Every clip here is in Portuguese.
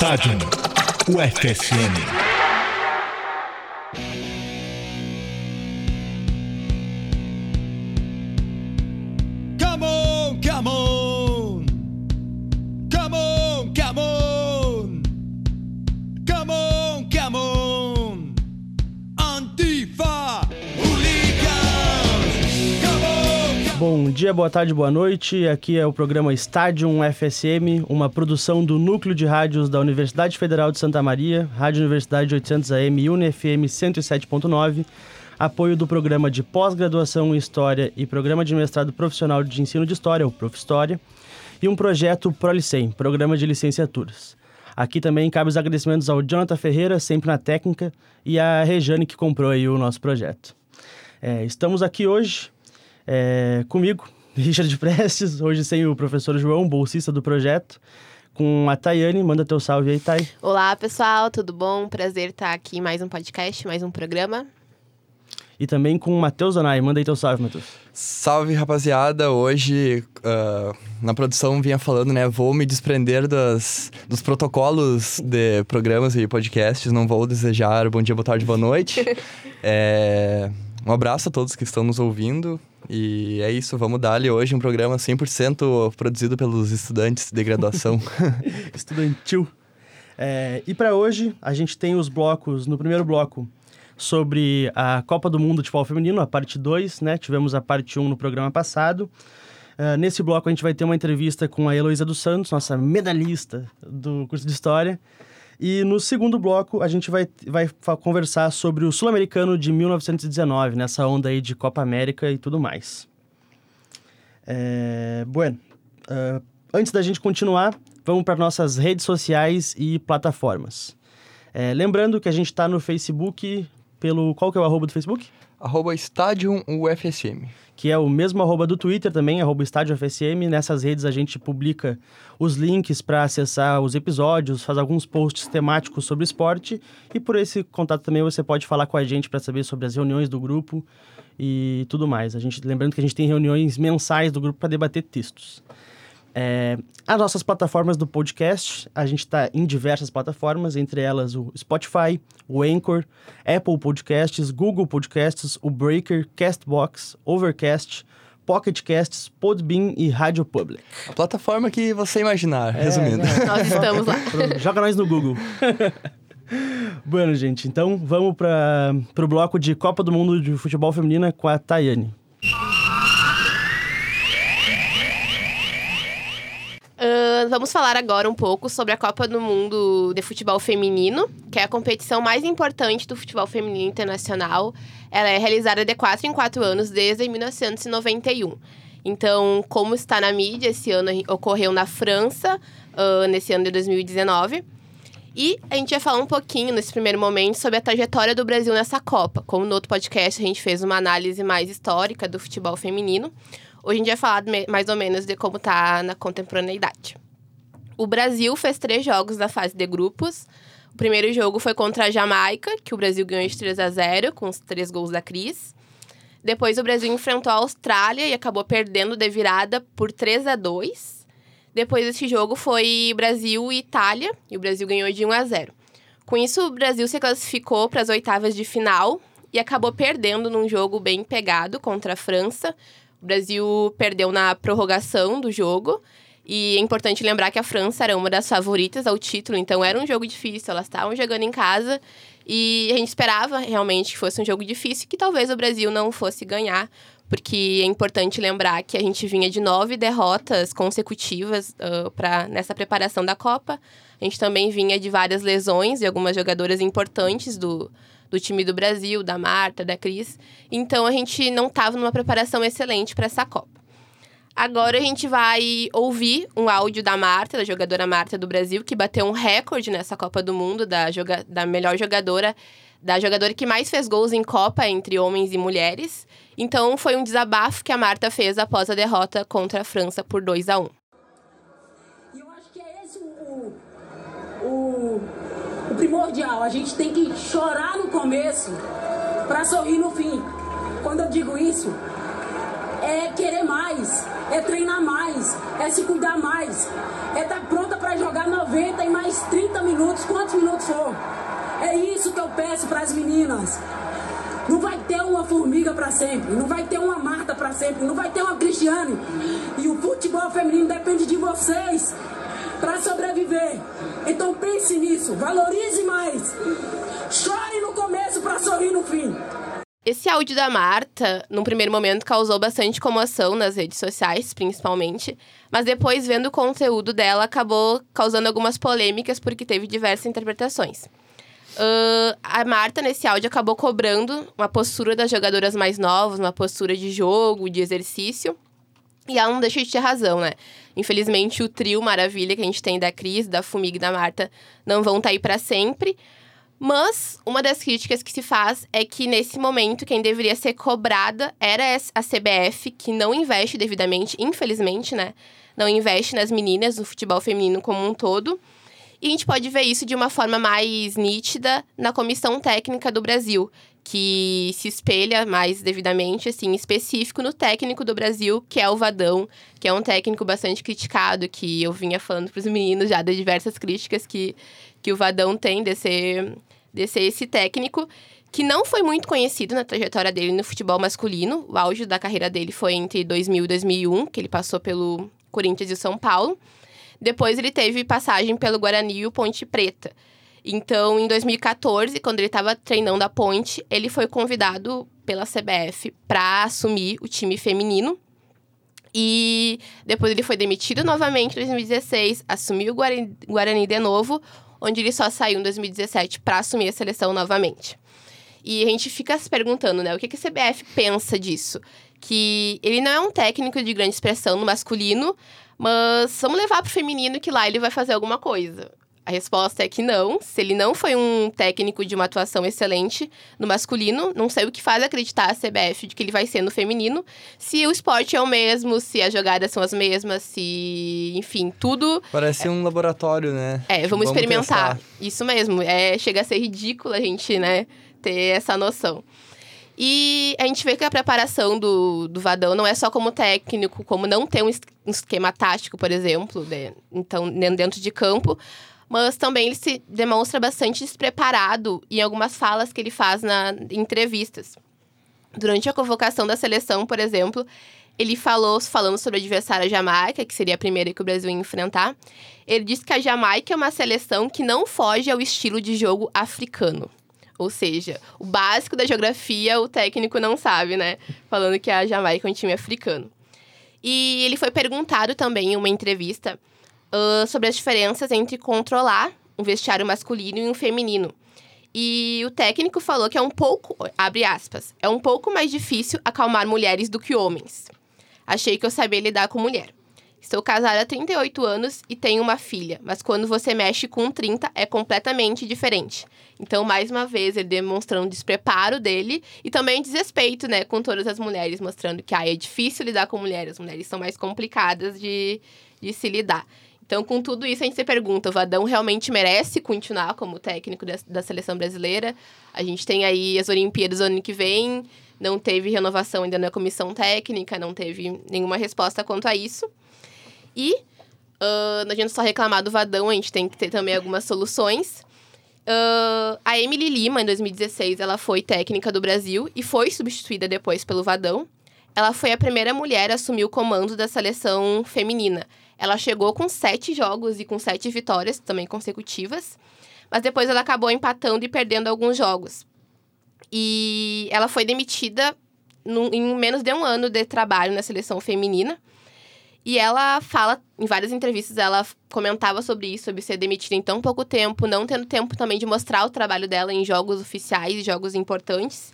Estádio UFSM. Boa tarde, boa noite. Aqui é o programa Estádio FSM, uma produção do Núcleo de Rádios da Universidade Federal de Santa Maria, Rádio Universidade 800 AM e UniFM 107.9, apoio do programa de pós-graduação em História e programa de mestrado profissional de ensino de História, o Prof. História, e um projeto ProLicem, Programa de Licenciaturas. Aqui também cabe os agradecimentos ao Jonathan Ferreira, sempre na técnica, e à Rejane, que comprou aí o nosso projeto. É, estamos aqui hoje é, comigo, Richard Prestes, hoje sem o professor João, bolsista do projeto, com a Tayane. Manda teu salve aí, Tay. Olá, pessoal, tudo bom? Prazer estar aqui em mais um podcast, mais um programa. E também com o Matheus Zanai. Manda aí teu salve, Matheus. Salve, rapaziada. Hoje, ah, na produção, vinha falando, né? Vou me desprender das, dos protocolos de programas e podcasts. Não vou desejar bom dia, boa tarde, boa noite. É, um abraço a todos que estão nos ouvindo. E é isso, vamos dar-lhe hoje um programa 100% produzido pelos estudantes de graduação. Estudantil. É, e para hoje, a gente tem os blocos, no primeiro bloco, sobre a Copa do Mundo de Futebol Feminino, a parte 2, né? Tivemos a parte 1 um no programa passado. Ah, nesse bloco, a gente vai ter uma entrevista com a Heloísa dos Santos, nossa medalhista do curso de História. E no segundo bloco, a gente vai, vai conversar sobre o Sul-Americano de 1919, nessa onda aí de Copa América e tudo mais. É, bueno, ah, antes da gente continuar, vamos para nossas redes sociais e plataformas. É, lembrando que a gente está no Facebook pelo... Qual que é o arroba do Facebook? Arroba Stadium UFSM. que é o mesmo arroba do Twitter também, arroba Estádio FSM. Nessas redes a gente publica os links para acessar os episódios, faz alguns posts temáticos sobre esporte. E por esse contato também você pode falar com a gente para saber sobre as reuniões do grupo e tudo mais. A gente, lembrando que a gente tem reuniões mensais do grupo para debater textos. É, as nossas plataformas do podcast, a gente está em diversas plataformas, entre elas o Spotify, o Anchor, Apple Podcasts, Google Podcasts, o Breaker, Castbox, Overcast, Pocket Casts, Podbean e Radio Public. A plataforma que você imaginar, É, resumindo. né? Nós estamos lá. Joga nós no Google. bueno, gente, então vamos para o bloco de Copa do Mundo de Futebol Feminina com a Tayane. Vamos falar agora um pouco sobre a Copa do Mundo de Futebol Feminino, que é a competição mais importante do futebol feminino internacional. Ela é realizada de 4 em 4 anos desde 1991. Então, como está na mídia, esse ano ocorreu na França, ah, nesse ano de 2019. E a gente vai falar um pouquinho, nesse primeiro momento, sobre a trajetória do Brasil nessa Copa. Como no outro podcast a gente fez uma análise mais histórica do futebol feminino, hoje a gente vai falar mais ou menos de como tá na contemporaneidade. O Brasil fez três jogos na fase de grupos. O primeiro jogo foi contra a Jamaica, que o Brasil ganhou de 3 a 0 com os três gols da Cris. Depois o Brasil enfrentou a Austrália e acabou perdendo de virada por 3 a 2 depois desse jogo foi Brasil e Itália, e o Brasil ganhou de 1 a 0. Com isso, o Brasil se classificou para as oitavas de final e acabou perdendo num jogo bem pegado contra a França. O Brasil perdeu na prorrogação do jogo. E é importante lembrar que a França era uma das favoritas ao título, então era um jogo difícil, elas estavam jogando em casa e a gente esperava realmente que fosse um jogo difícil que talvez o Brasil não fosse ganhar, porque é importante lembrar que a gente vinha de nove derrotas consecutivas pra, nessa preparação da Copa. A gente também vinha de várias lesões de algumas jogadoras importantes do, do time do Brasil, da Marta, da Cris. Então a gente não estava numa preparação excelente para essa Copa. Agora a gente vai ouvir um áudio da Marta, da jogadora Marta do Brasil, que bateu um recorde nessa Copa do Mundo da, joga da melhor jogadora, da jogadora que mais fez gols em Copa entre homens e mulheres. Então foi um desabafo que a Marta fez após a derrota contra a França por 2 a 1 E eu acho que é esse o, o, o primordial. A gente tem que chorar no começo para sorrir no fim. Quando eu digo isso, é querer mais, é treinar mais, é se cuidar mais, é estar pronta para jogar 90 e mais 30 minutos. minutos, quantos minutos for. É isso que eu peço para as meninas. Não vai ter uma formiga para sempre, não vai ter uma Marta para sempre, não vai ter uma Cristiane. E o futebol feminino depende de vocês para sobreviver. Então pense nisso, valorize mais. Chore no começo para sorrir no fim. Esse áudio da Marta, num primeiro momento, causou bastante comoção nas redes sociais, principalmente. Mas depois, vendo o conteúdo dela, acabou causando algumas polêmicas, porque teve diversas interpretações. Uh, a Marta, nesse áudio, acabou cobrando uma postura das jogadoras mais novas, uma postura de jogo, de exercício. E ela não deixa de ter razão, né? Infelizmente, o trio maravilha que a gente tem da Cris, da Fumig e da Marta não vão estar tá aí para sempre. Mas uma das críticas que se faz é que nesse momento quem deveria ser cobrada era a CBF, que não investe devidamente, infelizmente, né? Não investe nas meninas, no futebol feminino como um todo. E a gente pode ver isso de uma forma mais nítida na comissão técnica do Brasil, que se espelha mais devidamente, assim, específico no técnico do Brasil, que é o Vadão, que é um técnico bastante criticado, que eu vinha falando para os meninos já de diversas críticas que, que o Vadão tem de ser de ser esse técnico que não foi muito conhecido na trajetória dele no futebol masculino. O auge da carreira dele foi entre 2000 e 2001, que ele passou pelo Corinthians e São Paulo. Depois ele teve passagem pelo Guarani e o Ponte Preta. Então, em 2014, quando ele estava treinando a Ponte, ele foi convidado pela CBF para assumir o time feminino. E depois ele foi demitido novamente em 2016, assumiu o Guarani de novo, onde ele só saiu em 2017 para assumir a seleção novamente. E a gente fica se perguntando, né, o que, que a CBF pensa disso? Que ele não é um técnico de grande expressão no masculino, mas vamos levar pro feminino que lá ele vai fazer alguma coisa. A resposta é que não. Se ele não foi um técnico de uma atuação excelente no masculino, não sei o que faz acreditar a CBF de que ele vai ser no feminino. Se o esporte é o mesmo, se as jogadas são as mesmas, se. Enfim, tudo. Parece é... um laboratório, né? É, vamos, vamos experimentar. Testar. Isso mesmo. É, chega a ser ridículo a gente, né, ter essa noção. E a gente vê que a preparação do, do Vadão não é só como técnico, como não ter um esquema tático, por exemplo, né? então dentro de campo, mas também ele se demonstra bastante despreparado em algumas falas que ele faz na em entrevistas. Durante a convocação da seleção, por exemplo, ele falou, falando sobre a adversária Jamaica, que seria a primeira que o Brasil ia enfrentar. Ele disse que a Jamaica é uma seleção que não foge ao estilo de jogo africano. Ou seja, o básico da geografia o técnico não sabe, né? Falando que a Jamaica é um time africano. E ele foi perguntado também em uma entrevista uh, sobre as diferenças entre controlar um vestiário masculino e um feminino. E o técnico falou que é um pouco, abre aspas, é um pouco mais difícil acalmar mulheres do que homens. Achei que eu sabia lidar com mulher. Estou casada há 38 anos e tenho uma filha, mas quando você mexe com 30 é completamente diferente. Então, mais uma vez, ele demonstrando o despreparo dele e também desrespeito, né, com todas as mulheres, mostrando que ah, é difícil lidar com mulheres, as mulheres são mais complicadas de, de se lidar. Então, com tudo isso, a gente se pergunta: o Vadão realmente merece continuar como técnico da, da seleção brasileira? A gente tem aí as Olimpíadas ano que vem, não teve renovação ainda na comissão técnica, não teve nenhuma resposta quanto a isso. E uh, gente só reclamar do Vadão, a gente tem que ter também algumas soluções. Uh, a Emily Lima, em 2016, ela foi técnica do Brasil e foi substituída depois pelo Vadão. Ela foi a primeira mulher a assumir o comando da seleção feminina. Ela chegou com sete jogos e com sete vitórias também consecutivas, mas depois ela acabou empatando e perdendo alguns jogos. E ela foi demitida em menos de um ano de trabalho na seleção feminina. E ela fala, em várias entrevistas, ela comentava sobre isso, sobre ser demitida em tão pouco tempo, não tendo tempo também de mostrar o trabalho dela em jogos oficiais jogos importantes.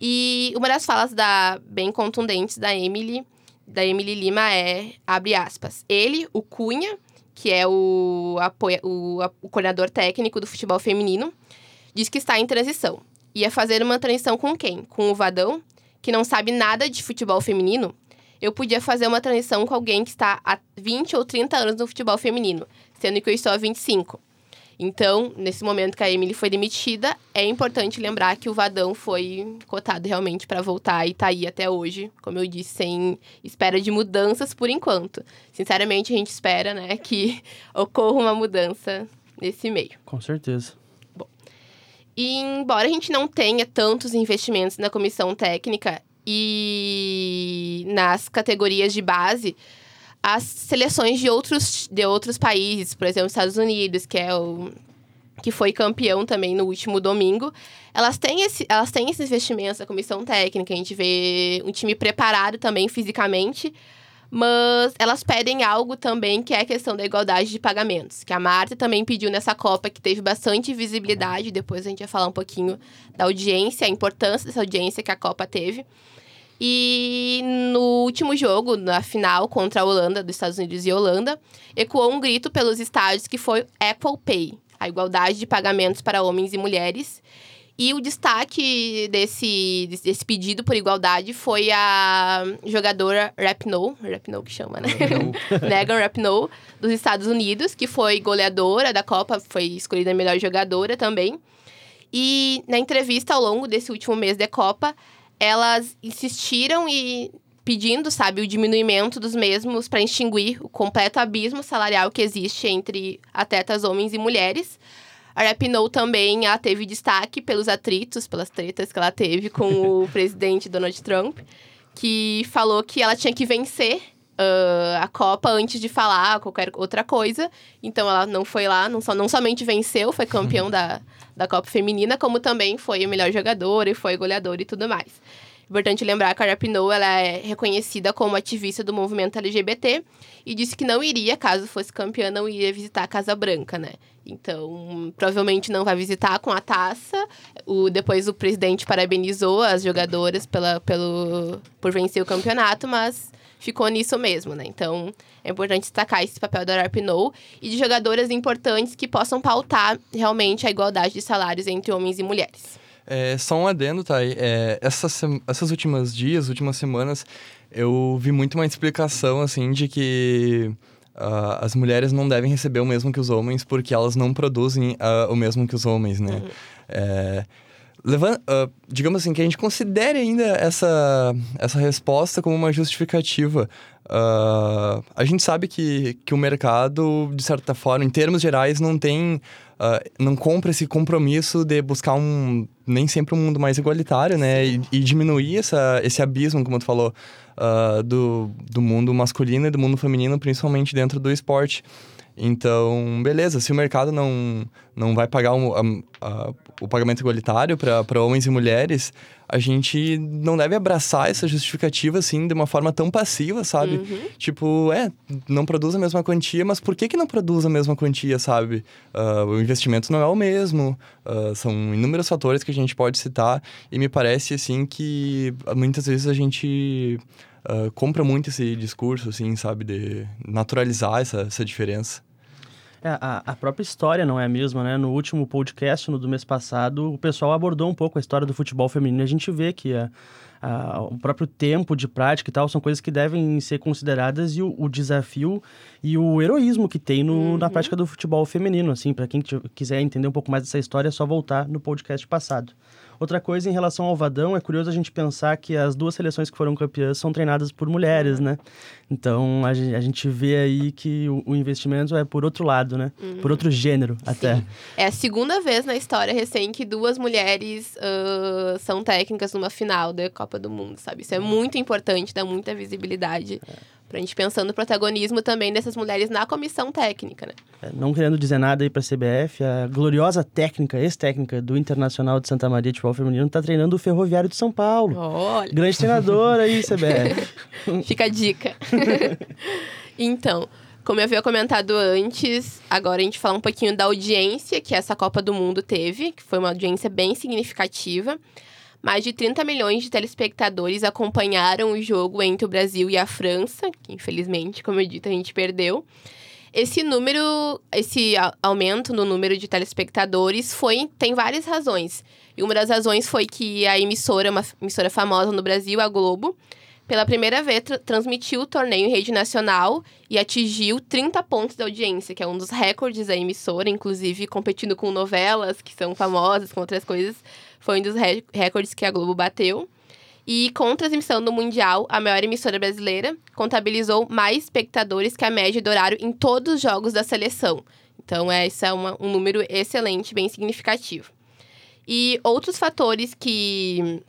E uma das falas da bem contundentes da Emily da Emily Lima é, abre aspas, ele, o Cunha, que é o, apoia, o, o coordenador técnico do futebol feminino, diz que está em transição. Ia fazer uma transição com quem? Com o Vadão, que não sabe nada de futebol feminino? Eu podia fazer uma transição com alguém que está há 20 ou 30 anos no futebol feminino, sendo que eu estou há 25. Então, nesse momento que a Emily foi demitida, é importante lembrar que o Vadão foi cotado realmente para voltar e tá aí até hoje, como eu disse, sem espera de mudanças por enquanto. Sinceramente, a gente espera, né, que ocorra uma mudança nesse meio. Com certeza. E embora a gente não tenha tantos investimentos na comissão técnica e nas categorias de base, as seleções de outros, de outros países, por exemplo, Estados Unidos, que é o que foi campeão também no último domingo, elas têm, esse, elas têm esses investimentos na comissão técnica, a gente vê um time preparado também fisicamente, mas elas pedem algo também que é a questão da igualdade de pagamentos, que a Marta também pediu nessa Copa, que teve bastante visibilidade, depois a gente vai falar um pouquinho da audiência, a importância dessa audiência que a Copa teve. E no último jogo, na final contra a Holanda, dos Estados Unidos e Holanda, ecoou um grito pelos estádios que foi Apple Pay, a igualdade de pagamentos para homens e mulheres. E o destaque desse, desse pedido por igualdade foi a jogadora Rapinoe, Rapinoe que chama, né? Megan Rapinoe, dos Estados Unidos, que foi goleadora da Copa, foi escolhida a melhor jogadora também. E na entrevista ao longo desse último mês de Copa, elas insistiram e pedindo, sabe, o diminuimento dos mesmos para extinguir o completo abismo salarial que existe entre atletas homens e mulheres. A Rapinoe também ela teve destaque pelos atritos, pelas tretas que ela teve com o presidente Donald Trump, que falou que ela tinha que vencer uh, a Copa antes de falar qualquer outra coisa. Então ela não foi lá, não, só, não somente venceu, foi campeão da, da Copa Feminina, como também foi a melhor jogadora e foi goleadora e tudo mais. Importante lembrar que a Rapinoe ela é reconhecida como ativista do movimento LGBT e disse que não iria, caso fosse campeã, não iria visitar a Casa Branca, né? Então, provavelmente não vai visitar com a taça. O, depois o presidente parabenizou as jogadoras pela, pelo, por vencer o campeonato, mas ficou nisso mesmo, né? Então, é importante destacar esse papel da Rapinoe e de jogadoras importantes que possam pautar realmente a igualdade de salários entre homens e mulheres. É, só um adendo, tá? É, essas, essas últimas dias, últimas semanas, eu vi muito uma explicação, assim, de que ah, as mulheres não devem receber o mesmo que os homens porque elas não produzem ah, o mesmo que os homens, né? É, levan- ah, digamos assim, que a gente considere ainda essa, essa resposta como uma justificativa. Ah, a gente sabe que, que o mercado, de certa forma, em termos gerais, não tem. ah, não compra esse compromisso de buscar um. nem sempre um mundo mais igualitário, né? E, e diminuir essa, esse abismo, como tu falou, do, do mundo masculino e do mundo feminino, principalmente dentro do esporte. Então, beleza, se o mercado não, não vai pagar um, a- a- o pagamento igualitário para homens e mulheres, a gente não deve abraçar essa justificativa assim de uma forma tão passiva, sabe? Tipo, é, não produz a mesma quantia, mas por que, que não produz a mesma quantia, sabe? Ah, o investimento não é o mesmo, ah, são inúmeros fatores que a gente pode citar, e me parece assim que muitas vezes a gente. Ah, compra muito esse discurso, assim, sabe, de naturalizar essa, essa diferença. É, a, a própria história não é a mesma, né? No último podcast, no do mês passado, o pessoal abordou um pouco a história do futebol feminino. A gente vê que a- a- o próprio tempo de prática e tal são coisas que devem ser consideradas e o, o desafio e o heroísmo que tem no- na prática do futebol feminino. Assim, para quem quiser entender um pouco mais dessa história, é só voltar no podcast passado. Outra coisa em relação ao Vadão, é curioso a gente pensar que as duas seleções que foram campeãs são treinadas por mulheres, né? Então a gente, vê aí que o, o investimento é por outro lado, né? Por outro gênero até. É a segunda vez na história recém que duas mulheres ah, são técnicas numa final da Copa do Mundo, sabe? Isso é muito importante, dá muita visibilidade. Pra gente pensando no protagonismo também dessas mulheres na comissão técnica, né? É, Não querendo dizer nada aí pra CBF, a gloriosa técnica, ex-técnica do Internacional de Santa Maria de Futebol Feminino tá treinando o Ferroviário de São Paulo. Olha, Grande treinador aí, CBF. fica a dica. então, como eu havia comentado antes, agora a gente fala um pouquinho da audiência que essa Copa do Mundo teve, que foi uma audiência bem significativa. Mais de 30 milhões de telespectadores acompanharam o jogo entre o Brasil e a França, que infelizmente, como eu disse, a gente perdeu. Esse número, esse aumento no número de telespectadores foi tem várias razões. E uma das razões foi que a emissora, uma emissora famosa no Brasil, a Globo, pela primeira vez tra- transmitiu o torneio em rede nacional e atingiu 30 pontos de audiência, que é um dos recordes da emissora, inclusive competindo com novelas que são famosas, com outras coisas. Foi um dos re- recordes que a Globo bateu. E com transmissão do Mundial, a maior emissora brasileira contabilizou mais espectadores que a média do horário em todos os jogos da seleção. Então, esse é uma, um número excelente, bem significativo. E outros fatores que,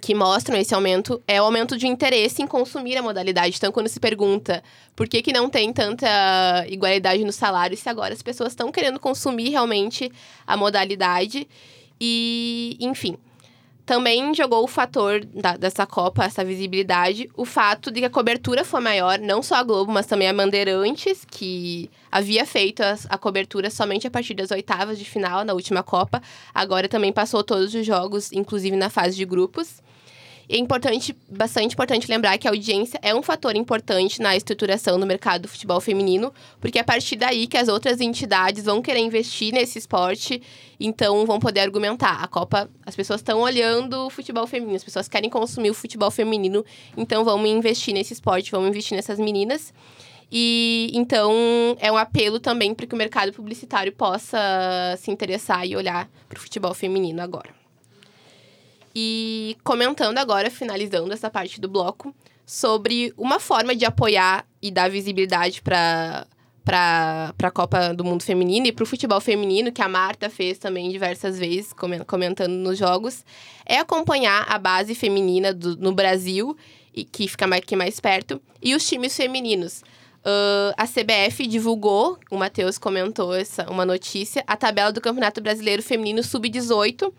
que mostram esse aumento é o aumento de interesse em consumir a modalidade. Então, quando se pergunta por que, que não tem tanta igualdade no salário, se agora as pessoas estão querendo consumir realmente a modalidade. E, enfim. Também jogou o fator da, dessa Copa, essa visibilidade, o fato de que a cobertura foi maior, não só a Globo, mas também a Bandeirantes, que havia feito a, a cobertura somente a partir das oitavas de final na última Copa. Agora também passou todos os jogos, inclusive na fase de grupos. É importante, bastante importante lembrar que a audiência é um fator importante na estruturação do mercado do futebol feminino, porque é a partir daí que as outras entidades vão querer investir nesse esporte, então vão poder argumentar. A Copa, as pessoas estão olhando o futebol feminino, as pessoas querem consumir o futebol feminino, então vamos investir nesse esporte, vamos investir nessas meninas. E então é um apelo também para que o mercado publicitário possa se interessar e olhar para o futebol feminino agora. E comentando agora, finalizando essa parte do bloco, sobre uma forma de apoiar e dar visibilidade para para a Copa do Mundo Feminino e para o futebol feminino, que a Marta fez também diversas vezes, comentando nos jogos, é acompanhar a base feminina do, no Brasil, e que fica mais, aqui mais perto, e os times femininos. Uh, a CBF divulgou, o Matheus comentou essa, uma notícia, a tabela do Campeonato Brasileiro Feminino Sub-18,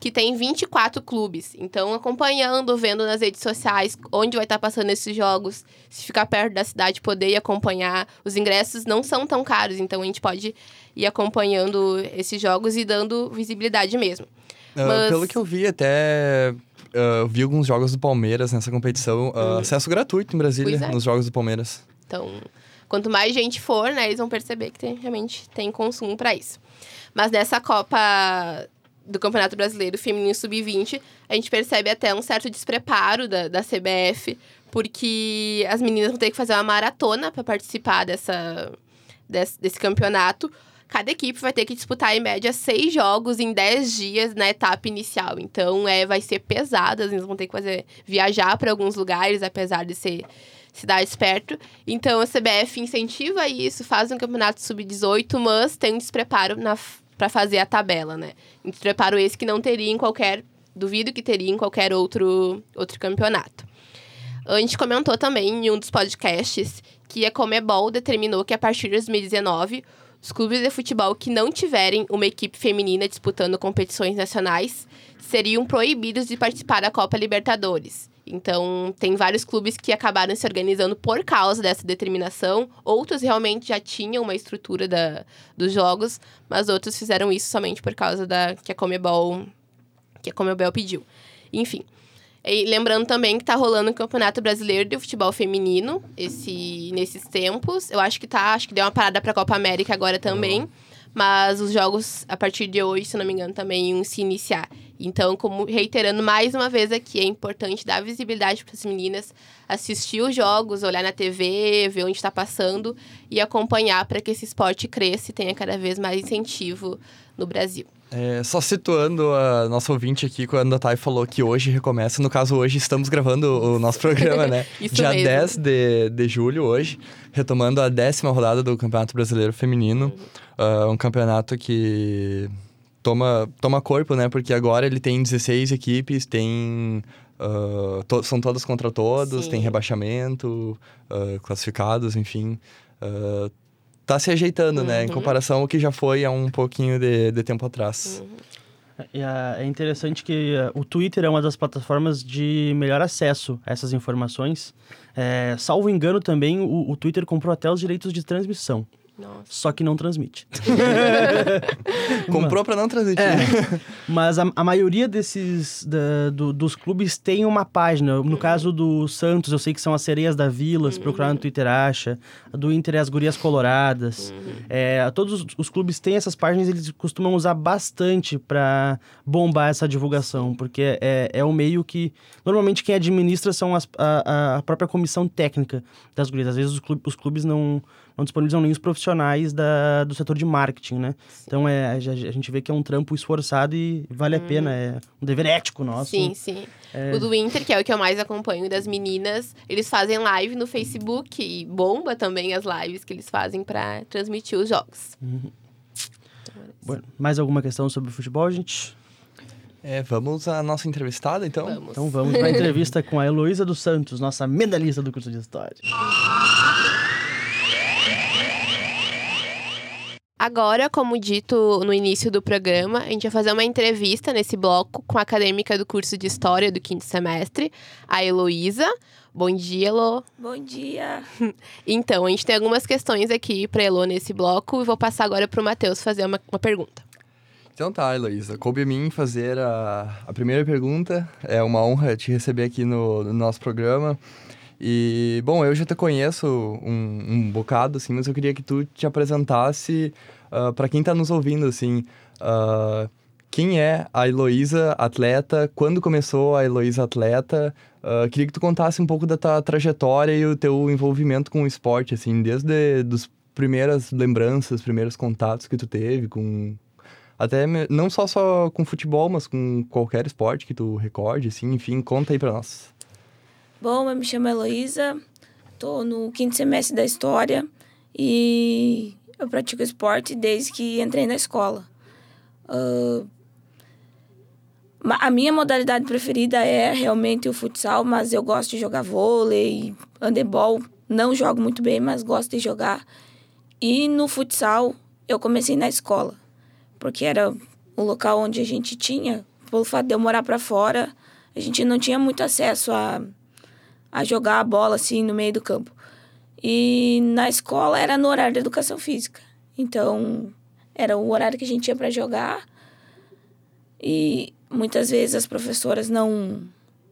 que tem 24 clubes. Então, acompanhando, vendo nas redes sociais onde vai estar passando esses jogos, se ficar perto da cidade, poder ir acompanhar. Os ingressos não são tão caros, então a gente pode ir acompanhando esses jogos e dando visibilidade mesmo. Uh, Mas... Pelo que eu vi, até uh, vi alguns jogos do Palmeiras nessa competição. Uh, hum. Acesso gratuito em Brasília, é. nos jogos do Palmeiras. Então, quanto mais gente for, né, eles vão perceber que tem, realmente tem consumo para isso. Mas nessa Copa do Campeonato Brasileiro Feminino Sub-20, a gente percebe até um certo despreparo da, da CBF, porque as meninas vão ter que fazer uma maratona para participar dessa, desse, desse campeonato. Cada equipe vai ter que disputar, em média, seis jogos em dez dias na etapa inicial. Então, é, vai ser pesado, as meninas vão ter que fazer, viajar para alguns lugares, apesar de ser cidades perto. Então, a CBF incentiva isso, faz um campeonato sub-18, mas tem um despreparo na para fazer a tabela, né? Então, preparo esse que não teria em qualquer. Duvido que teria em qualquer outro, outro campeonato. A gente comentou também em um dos podcasts que a Comebol determinou que a partir de 2019, os clubes de futebol que não tiverem uma equipe feminina disputando competições nacionais seriam proibidos de participar da Copa Libertadores. Então, tem vários clubes que acabaram se organizando por causa dessa determinação. Outros realmente já tinham uma estrutura da, dos jogos, mas outros fizeram isso somente por causa da que a Comebol, que a Comebol pediu. Enfim. E lembrando também que está rolando o Campeonato Brasileiro de Futebol Feminino esse, nesses tempos. Eu acho que tá, acho que deu uma parada para a Copa América agora também. Uhum. Mas os jogos, a partir de hoje, se não me engano, também iam se iniciar. Então, como reiterando mais uma vez aqui, é importante dar visibilidade para as meninas, assistir os jogos, olhar na TV, ver onde está passando e acompanhar para que esse esporte cresça e tenha cada vez mais incentivo no Brasil. É, só situando a nossa ouvinte aqui, quando a Thay falou que hoje recomeça, no caso, hoje estamos gravando o nosso programa, né? Isso Dia mesmo. 10 de, de julho, hoje, retomando a décima rodada do Campeonato Brasileiro Feminino. Uhum. Uh, um campeonato que toma, toma corpo, né? Porque agora ele tem 16 equipes, tem. Uh, to são todas contra todos, Sim. tem rebaixamento, uh, classificados, enfim. Uh, tá se ajeitando, uhum. né? Em uhum. comparação ao que já foi há um pouquinho de, de tempo atrás. Uhum. É interessante que o Twitter é uma das plataformas de melhor acesso a essas informações. É, salvo engano também, o, o Twitter comprou até os direitos de transmissão. Nossa. Só que não transmite. Comprou para não transmitir. É, mas a, a, maioria desses da, do, dos clubes tem uma página. No caso do Santos, eu sei que são as Sereias da Vila, se procurar no Twitter acha. Do Inter é as Gurias Coloradas. Uhum. É, todos os, os, clubes têm essas páginas, eles costumam usar bastante para bombar essa divulgação, porque é, é o meio que. Normalmente quem administra são as, a, a própria comissão técnica das gurias. Às vezes os clubes, os clubes não não disponibilizam nem os profissionais da, do setor de marketing, né? Então é, a, a gente vê que é um trampo esforçado e vale a pena, é um dever ético nosso. Sim, sim. O do Inter, que é o que eu mais acompanho das meninas, eles fazem live no Facebook e bomba também as lives que eles fazem pra transmitir os jogos. Bom, mais alguma questão sobre o futebol, gente? É, vamos à nossa entrevistada, então? Vamos. Então vamos para a entrevista com a Heloísa dos Santos, nossa medalhista do curso de História. Agora, como dito no início do programa, a gente vai fazer uma entrevista nesse bloco com a acadêmica do curso de História do quinto semestre, a Heloísa. Bom dia, Elo. Bom dia. Então, a gente tem algumas questões aqui para Elo nesse bloco e vou passar agora para o Matheus fazer uma, uma pergunta. Então tá, Heloísa. Coube a mim fazer a, a primeira pergunta. É uma honra te receber aqui no, no nosso programa. E, bom, eu já te conheço um, um bocado, assim, mas eu queria que tu te apresentasse para quem tá nos ouvindo, assim. ah, quem é a Heloísa atleta? Quando começou a Heloísa atleta? Ah, queria que tu contasse um pouco da tua trajetória e o teu envolvimento com o esporte, assim, desde as primeiras lembranças, primeiros contatos que tu teve com... Até não só, só com futebol, mas com qualquer esporte que tu recorde, assim, enfim, conta aí pra nós. Bom, eu me chamo Heloísa, tô no quinto semestre da História e eu pratico esporte desde que entrei na escola. Ma- a minha modalidade preferida é realmente o futsal, mas eu gosto de jogar vôlei, handebol. Não jogo muito bem, mas gosto de jogar. E no futsal, eu comecei na escola, porque era o local onde a gente tinha, pelo fato de eu morar para fora, a gente não tinha muito acesso a a jogar a bola assim no meio do campo. E na escola era no horário de educação física. Então, era o horário que a gente ia para jogar. E muitas vezes as professoras não,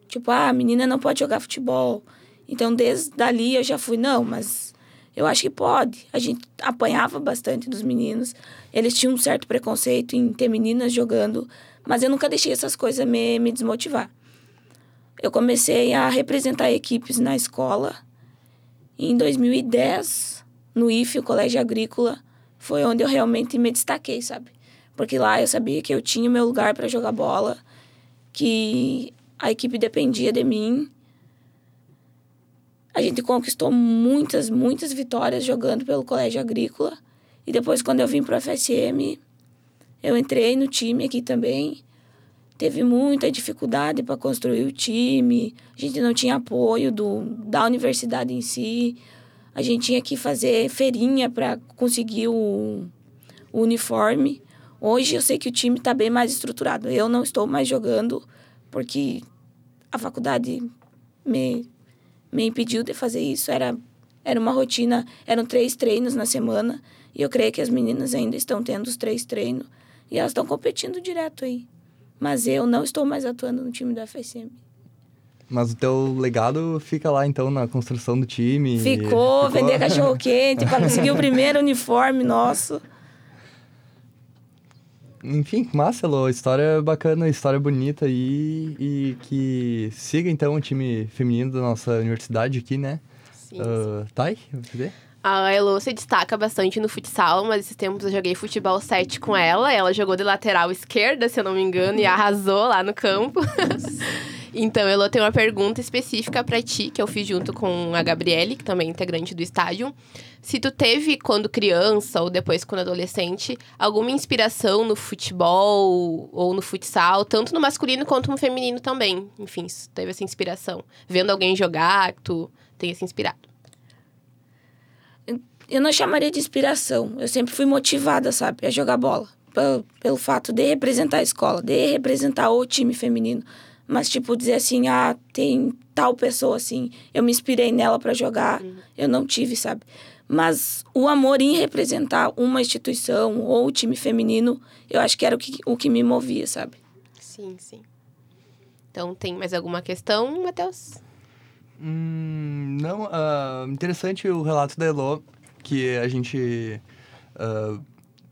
tipo, ah, a menina não pode jogar futebol. Então, desde dali eu já fui, não, mas eu acho que pode. A gente apanhava bastante dos meninos. Eles tinham um certo preconceito em ter meninas jogando, mas eu nunca deixei essas coisas me, me desmotivar. Eu comecei a representar equipes na escola. Em 2010, no IFE, o Colégio Agrícola, foi onde eu realmente me destaquei, sabe? Porque lá eu sabia que eu tinha meu lugar para jogar bola, que a equipe dependia de mim. A gente conquistou muitas, muitas vitórias jogando pelo Colégio Agrícola. E depois, quando eu vim para o FSM, eu entrei no time aqui também teve muita dificuldade para construir o time, a gente não tinha apoio do, da universidade em si, a gente tinha que fazer feirinha para conseguir o, o uniforme. Hoje eu sei que o time está bem mais estruturado. Eu não estou mais jogando porque a faculdade me, me impediu de fazer isso. Era, era uma rotina, eram três treinos na semana e eu creio que as meninas ainda estão tendo os três treinos e elas estão competindo direto aí mas eu não estou mais atuando no time do FSM. Mas o teu legado fica lá, então, na construção do time. Ficou, vender cachorro quente para conseguir o primeiro uniforme nosso. Enfim, massa, Lô. História bacana, história bonita aí. E que siga, então, o time feminino da nossa universidade aqui, né? Sim, Uh, Thay, você A Elo se destaca bastante no futsal, mas esses tempos eu joguei futebol 7 com ela. Ela jogou de lateral esquerda, se eu não me engano, e arrasou lá no campo. então, Elo tem uma pergunta específica pra ti, que eu fiz junto com a Gabriele, que também é integrante do estádio. Se tu teve, quando criança ou depois quando adolescente, alguma inspiração no futebol ou no futsal, tanto no masculino quanto no feminino também. Enfim, se tu teve essa inspiração. Vendo alguém jogar, que tu tenha se inspirado. Eu não chamaria de inspiração. Eu sempre fui motivada, sabe, a jogar bola. Pelo, pelo fato de representar a escola, de representar o time feminino. Mas, tipo, dizer assim, ah, tem tal pessoa assim, eu me inspirei nela para jogar. Eu não tive, sabe? Mas o amor em representar uma instituição ou o time feminino, eu acho que era o que, o que me movia, sabe? Sim, sim. Então, tem mais alguma questão, Matheus? Hum, não, ah, interessante o relato da Elo, que a gente. ah,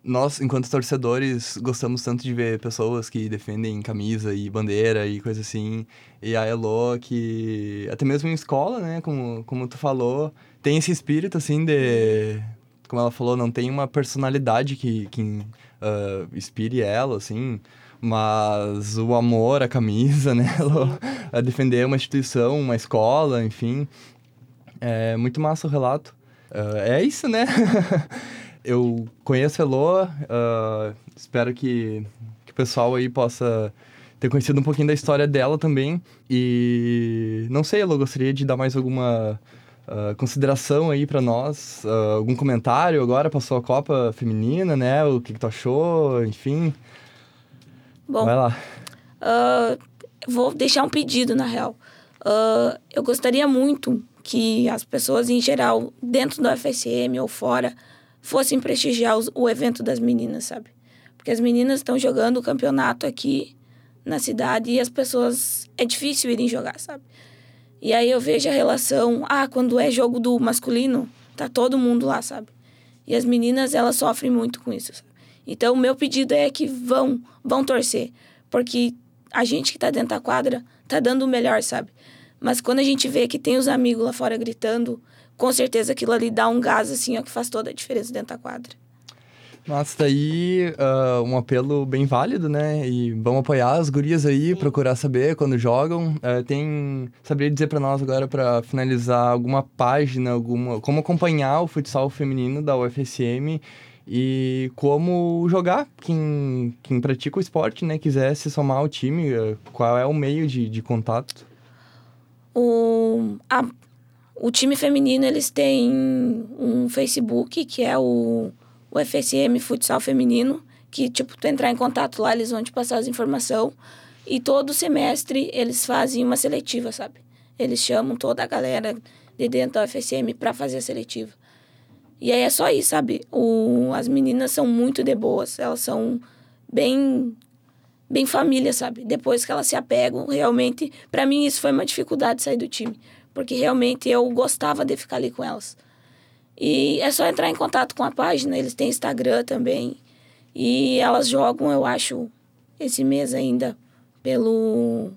nós, enquanto torcedores, gostamos tanto de ver pessoas que defendem camisa e bandeira e coisa assim. E a Elo, que até mesmo em escola, né, como, como tu falou, tem esse espírito, assim, de como ela falou, não tem uma personalidade que, que uh, inspire ela, assim. Mas o amor, a camisa, né? Ela, a defender uma instituição, uma escola, enfim. É muito massa o relato. Uh, é isso, né? eu conheço a Eloa, uh, espero que, que o pessoal aí possa ter conhecido um pouquinho da história dela também. E não sei, Elo, gostaria de dar mais alguma uh, consideração aí para nós, uh, algum comentário agora, passou a Copa Feminina, né? O que, que tu achou, enfim. Bom, Vai lá. vou deixar um pedido, na real. Eu gostaria muito que as pessoas, em geral, dentro do FSM ou fora, fossem prestigiar os- o evento das meninas, sabe? Porque as meninas estão jogando o campeonato aqui na cidade e as pessoas... É difícil irem jogar, sabe? E aí eu vejo a relação... Ah, quando é jogo do masculino, tá todo mundo lá, sabe? E as meninas, elas sofrem muito com isso, sabe? Então, o meu pedido é que vão, vão torcer. Porque a gente que tá dentro da quadra tá dando o melhor, sabe? Mas quando a gente vê que tem os amigos lá fora gritando, com certeza aquilo ali dá um gás, assim, ó, que faz toda a diferença dentro da quadra. Nossa, daí ah, um apelo bem válido, né? E vamos apoiar as gurias aí, procurar saber quando jogam. Ah, tem, saberia dizer para nós agora, para finalizar, alguma página, alguma, como acompanhar o futsal feminino da UFSM e como jogar. Quem, quem pratica o esporte, né? Quiser se somar ao time, ah, qual é o meio de, de contato? O, a- o time feminino, eles têm um Facebook, que é o, o FSM Futsal Feminino, que, tipo, tu entrar em contato lá, eles vão te passar as informações. E todo semestre eles fazem uma seletiva, sabe? Eles chamam toda a galera de dentro da FSM para fazer a seletiva. E aí é só isso, sabe? O, as meninas são muito de boas, elas são bem bem família, sabe? Depois que elas se apegam, realmente, para mim isso foi uma dificuldade sair do time, porque realmente eu gostava de ficar ali com elas. E é só entrar em contato com a página, eles têm Instagram também. E elas jogam, eu acho, esse mês ainda pelo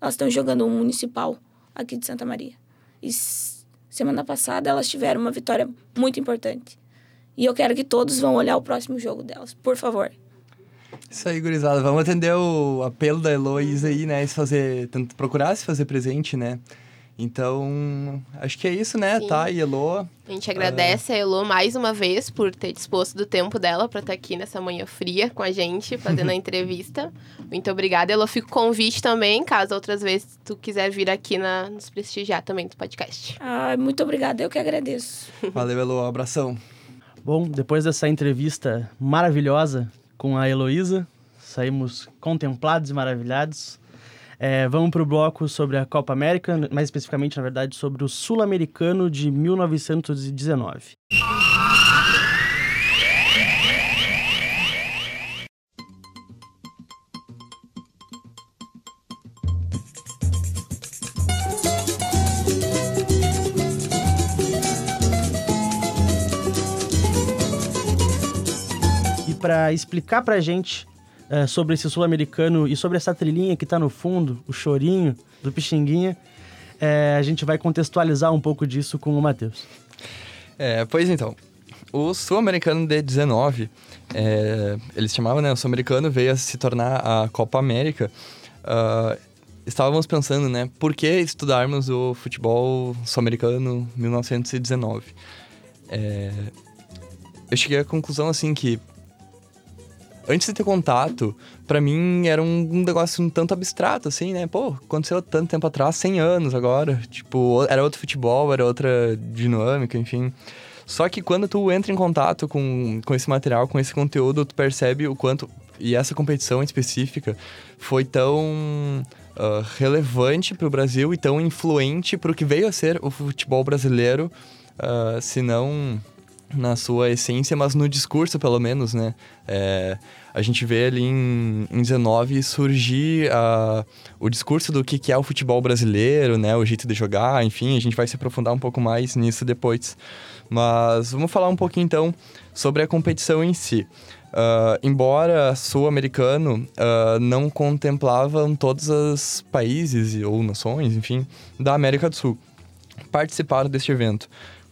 elas estão jogando um municipal aqui de Santa Maria. E semana passada elas tiveram uma vitória muito importante. E eu quero que todos vão olhar o próximo jogo delas, por favor. Isso aí, gurizada. Vamos atender o apelo da Heloísa aí, né? Se fazer, procurar se fazer presente, né? Então, acho que é isso, né? Sim. Tá, e Elo. A gente agradece a Elo mais uma vez por ter disposto do tempo dela para estar aqui nessa manhã fria com a gente, fazendo a entrevista. Muito obrigada, Elo. Fica o convite também, caso outras vezes tu quiser vir aqui na, nos prestigiar também do podcast. Ah, muito obrigada, eu que agradeço. Valeu, Elo. Abração. Bom, depois dessa entrevista maravilhosa com a Heloísa, saímos contemplados e maravilhados. É, vamos para o bloco sobre a Copa América, mais especificamente, na verdade, sobre o Sul-Americano de 1919. Para explicar pra gente eh, sobre esse sul-americano e sobre essa trilhinha que tá no fundo, o chorinho do Pixinguinha, eh, a gente vai contextualizar um pouco disso com o Matheus. É, pois então. O Sul-Americano de 19, é, eles chamavam, né? O Sul-Americano veio a se tornar a Copa América. Ah, estávamos pensando, né? Por que estudarmos o futebol sul-americano 1919? É, eu cheguei à conclusão, assim, que antes de ter contato, pra mim era um, negócio um tanto abstrato, assim, né? Pô, aconteceu tanto tempo atrás, 100 anos agora. Tipo, era outro futebol, era outra dinâmica, enfim. Só que quando tu entra em contato com, com esse material, com esse conteúdo, tu percebe o quanto. E essa competição específica foi tão ah, relevante para o Brasil e tão influente para o que veio a ser o futebol brasileiro, ah, se não na sua essência, mas no discurso, pelo menos, né? É, a gente vê ali em, em 19 surgir ah, o discurso do que, que é o futebol brasileiro, né? O jeito de jogar, enfim, a gente vai se aprofundar um pouco mais nisso depois. Mas vamos falar um pouquinho então sobre a competição em si. Ah, embora sul-americano ah, não contemplavam todos os países ou nações, enfim, da América do Sul participaram deste evento.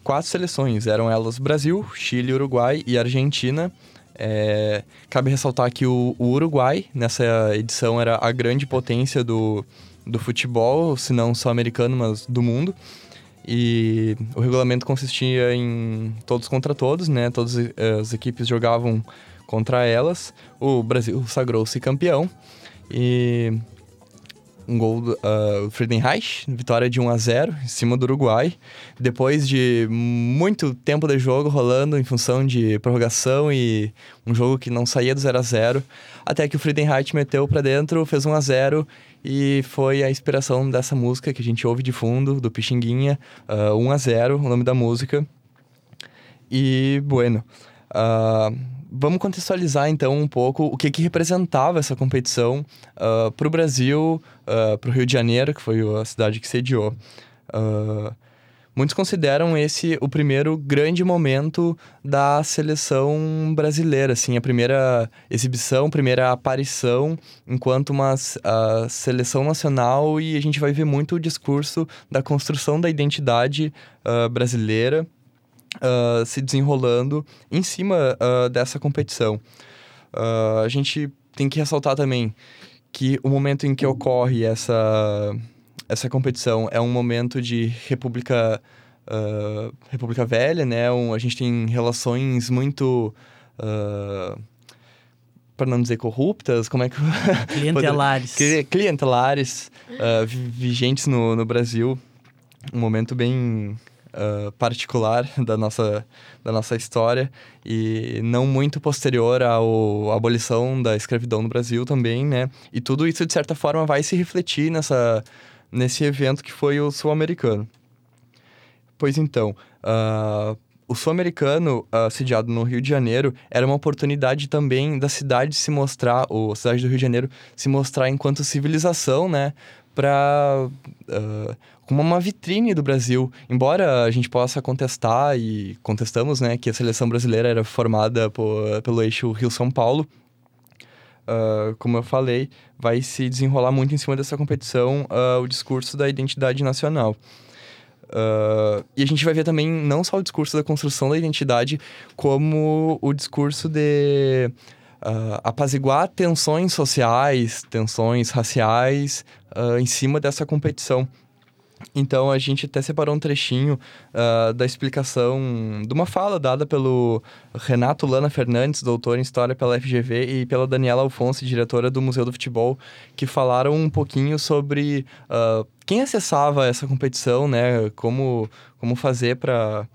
Quatro seleções. Eram elas Brasil, Chile, Uruguai e Argentina. É, cabe ressaltar que o, o, Uruguai, nessa edição, era a grande potência do, do futebol, se não só americano, mas do mundo. E o regulamento consistia em todos contra todos, né? Todas as equipes jogavam contra elas. O Brasil sagrou-se campeão. E um gol do uh, Friedenreich, vitória de 1 a 0 em cima do Uruguai. Depois de muito tempo de jogo rolando em função de prorrogação e um jogo que não saía do 0 a 0 até que o Friedenreich meteu para dentro, fez 1 a 0 e foi a inspiração dessa música que a gente ouve de fundo, do Pixinguinha, uh, 1 a 0 o nome da música. E, bueno, uh, vamos contextualizar então um pouco o que, que representava essa competição uh, para o Brasil, uh, para o Rio de Janeiro, que foi a cidade que sediou. Uh, muitos consideram esse o primeiro grande momento da seleção brasileira, assim, a primeira exibição, primeira aparição enquanto uma seleção nacional e a gente vai ver muito o discurso da construção da identidade brasileira uh, se desenrolando em cima uh, dessa competição. Uh, a gente tem que ressaltar também que o momento em que ocorre essa, essa competição é um momento de república, república velha, né? Um, a gente tem relações muito para não dizer corruptas, como é que... Clientelares. Clientelares, uh, vigentes no, no Brasil. Um momento bem uh, particular da nossa, da nossa história e não muito posterior à abolição da escravidão no Brasil também, né? E tudo isso, de certa forma, vai se refletir nessa, nesse evento que foi o Sul-Americano. Pois então, uh, o Sul-Americano, uh, sediado no Rio de Janeiro, era uma oportunidade também da cidade se mostrar, ou a cidade do Rio de Janeiro se mostrar enquanto civilização, né? Para uh, como uma vitrine do Brasil. Embora a gente possa contestar e contestamos, né, que a seleção brasileira era formada por, pelo eixo Rio-São Paulo, uh, como eu falei, vai se desenrolar muito em cima dessa competição uh, o discurso da identidade nacional. E a gente vai ver também não só o discurso da construção da identidade, como o discurso de uh, apaziguar tensões sociais, tensões raciais uh, em cima dessa competição. Então a gente até separou um trechinho uh, da explicação de uma fala dada pelo Renato Lana Fernandes, doutor em História pela FGV, e pela Daniela Alfonso, diretora do Museu do Futebol, que falaram um pouquinho sobre uh, quem acessava essa competição, né? Como, como fazer para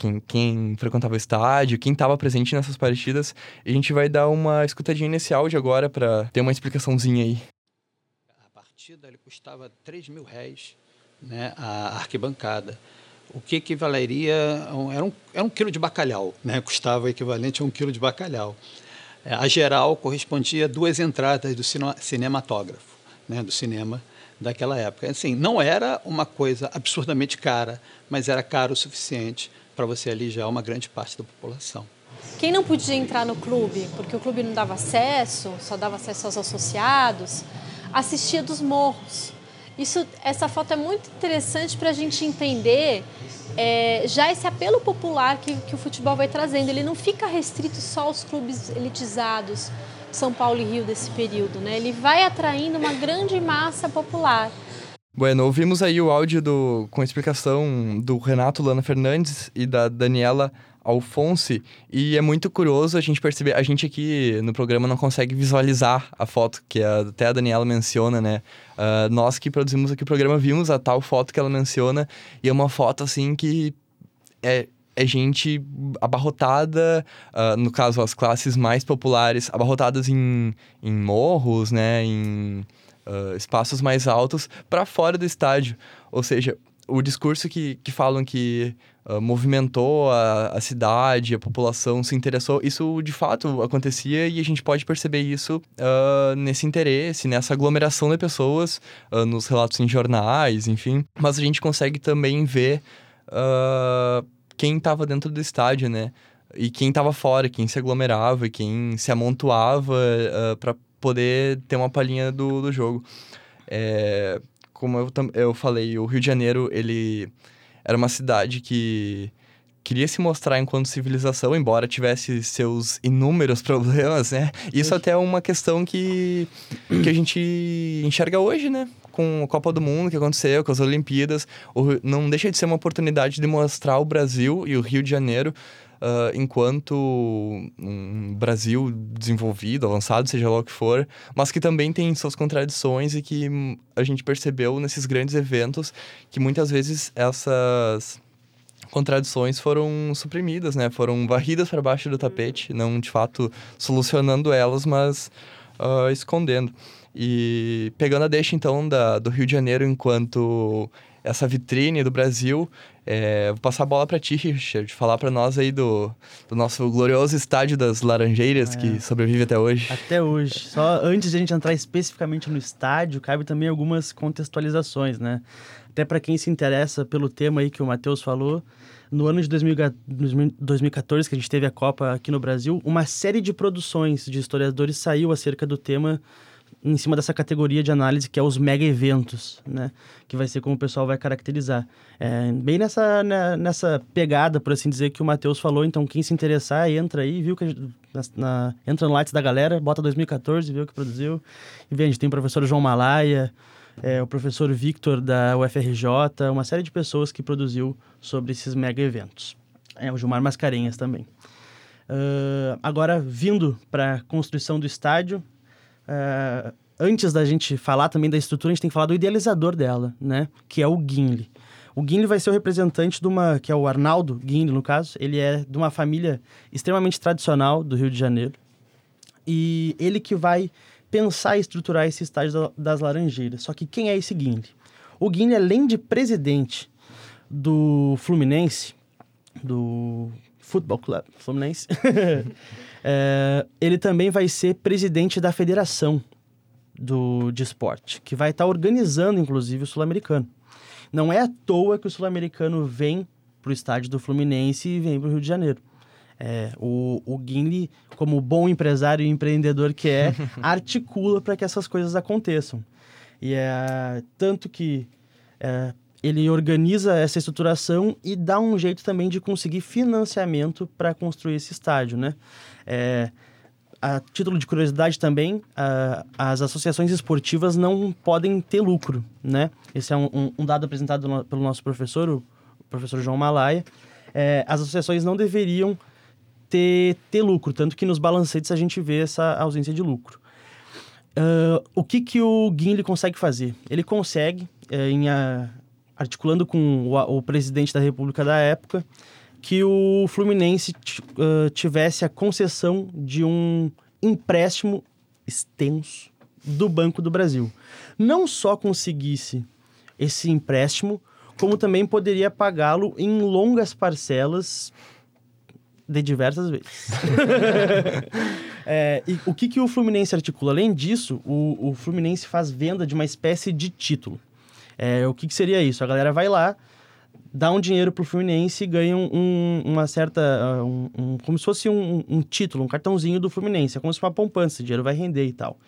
quem, quem, frequentava o estádio, quem estava presente nessas partidas. E a gente vai dar uma escutadinha nesse áudio agora para ter uma explicaçãozinha aí. A partida ele custava 3 mil réis né, a arquibancada. O que equivaleria era um, era um quilo de bacalhau, né, custava o equivalente a um quilo de bacalhau. É, a geral correspondia a duas entradas do cinematógrafo, né, do cinema daquela época. Assim, não era uma coisa absurdamente cara, mas era caro o suficiente para você alijar uma grande parte da população. Quem não podia entrar no clube, porque o clube não dava acesso, só dava acesso aos associados, assistia dos morros. Isso, essa foto é muito interessante para a gente entender é, já esse apelo popular que, que o futebol vai trazendo. Ele não fica restrito só aos clubes elitizados, São Paulo e Rio desse período, né? Ele vai atraindo uma grande massa popular. Bueno, ouvimos aí o áudio do, com explicação do Renato Lana Fernandes e da Daniela Alfonse, e é muito curioso a gente perceber, a gente aqui no programa não consegue visualizar a foto que a, até a Daniela menciona, né? Uh, nós que produzimos aqui o programa vimos a tal foto que ela menciona, e é uma foto assim que é, é gente abarrotada, uh, no caso as classes mais populares, abarrotadas em, em morros, né? Em uh, espaços mais altos, para fora do estádio. Ou seja, o discurso que, que falam que uh, movimentou a, a cidade, a população se interessou, isso de fato acontecia e a gente pode perceber isso uh, nesse interesse, nessa aglomeração de pessoas, uh, nos relatos em jornais, enfim. Mas a gente consegue também ver quem estava dentro do estádio, né? E quem estava fora, quem se aglomerava, quem se amontoava para poder ter uma palhinha do, do jogo. É, como eu, eu falei, o Rio de Janeiro, ele era uma cidade que queria se mostrar enquanto civilização, embora tivesse seus inúmeros problemas, né? Isso até é uma questão que, que a gente enxerga hoje, né? Com a Copa do Mundo que aconteceu, com as Olimpíadas. Não deixa de ser uma oportunidade de mostrar o Brasil e o Rio de Janeiro uh, enquanto um Brasil desenvolvido, avançado, seja lá o que for, mas que também tem suas contradições e que a gente percebeu nesses grandes eventos que muitas vezes essas contradições foram suprimidas, né? Foram varridas para baixo do tapete, não de fato solucionando elas, mas uh, escondendo. E pegando a deixa então da, do Rio de Janeiro enquanto essa vitrine do Brasil. É, vou passar a bola para ti, Richard, falar para nós aí do, do nosso glorioso estádio das Laranjeiras, é. que sobrevive até hoje. Até hoje. Só antes de a gente entrar especificamente no estádio, cabe também algumas contextualizações, né? Até para quem se interessa pelo tema aí que o Matheus falou, no ano de 2014, que a gente teve a Copa aqui no Brasil, uma série de produções de historiadores saiu acerca do tema em cima dessa categoria de análise que é os mega eventos, né? Que vai ser como o pessoal vai caracterizar. É, bem nessa, né, nessa pegada, por assim dizer, que o Matheus falou. Então, quem se interessar, entra aí, viu que na, na, entra no Lights da galera, bota 2014, vê o que produziu. E vê, a gente tem o professor João Malaya, é, o professor Victor da UFRJ, uma série de pessoas que produziu sobre esses mega eventos. É, o Gilmar Mascarenhas também. Uh, agora, vindo para a construção do estádio, Uh, antes da gente falar também da estrutura, a gente tem que falar do idealizador dela, né? Que é o Gimli. O Gimli vai ser o representante de uma... Que é o Arnaldo Gimli, no caso. Ele é de uma família extremamente tradicional do Rio de Janeiro. E ele que vai pensar e estruturar esse estádio das Laranjeiras. Só que quem é esse Gimli? O Gimli, além de presidente do Fluminense, do Futebol Clube Fluminense... É, ele também vai ser presidente da federação do, de esporte, que vai estar tá organizando, inclusive, o Sul-Americano. Não é à toa que o Sul-Americano vem para o estádio do Fluminense e vem para o Rio de Janeiro. É, o, o Guinle, como bom empresário e empreendedor que é, articula para que essas coisas aconteçam. E é tanto que é, ele organiza essa estruturação e dá um jeito também de conseguir financiamento para construir esse estádio, né? É, a título de curiosidade também, a, as associações esportivas não podem ter lucro, né? Esse é um, um, um dado apresentado no, pelo nosso professor, o professor João Malaya. É, as associações não deveriam ter, ter lucro, tanto que nos balancetes a gente vê essa ausência de lucro. Uh, o que, que o Guinle consegue fazer? Ele consegue, é, em a, articulando com o, o, presidente da República da época, que o Fluminense uh, tivesse a concessão de um empréstimo extenso do Banco do Brasil. Não só conseguisse esse empréstimo, como também poderia pagá-lo em longas parcelas de diversas vezes. é, e o que, que o Fluminense articula? Além disso, o, o Fluminense faz venda de uma espécie de título. É, o que, que seria isso? A galera vai lá, dá um dinheiro pro Fluminense e ganha um, uma certa. Ah, um, um, como se fosse um, um, título, um cartãozinho do Fluminense. É como se fosse uma poupança, o dinheiro vai render e tal.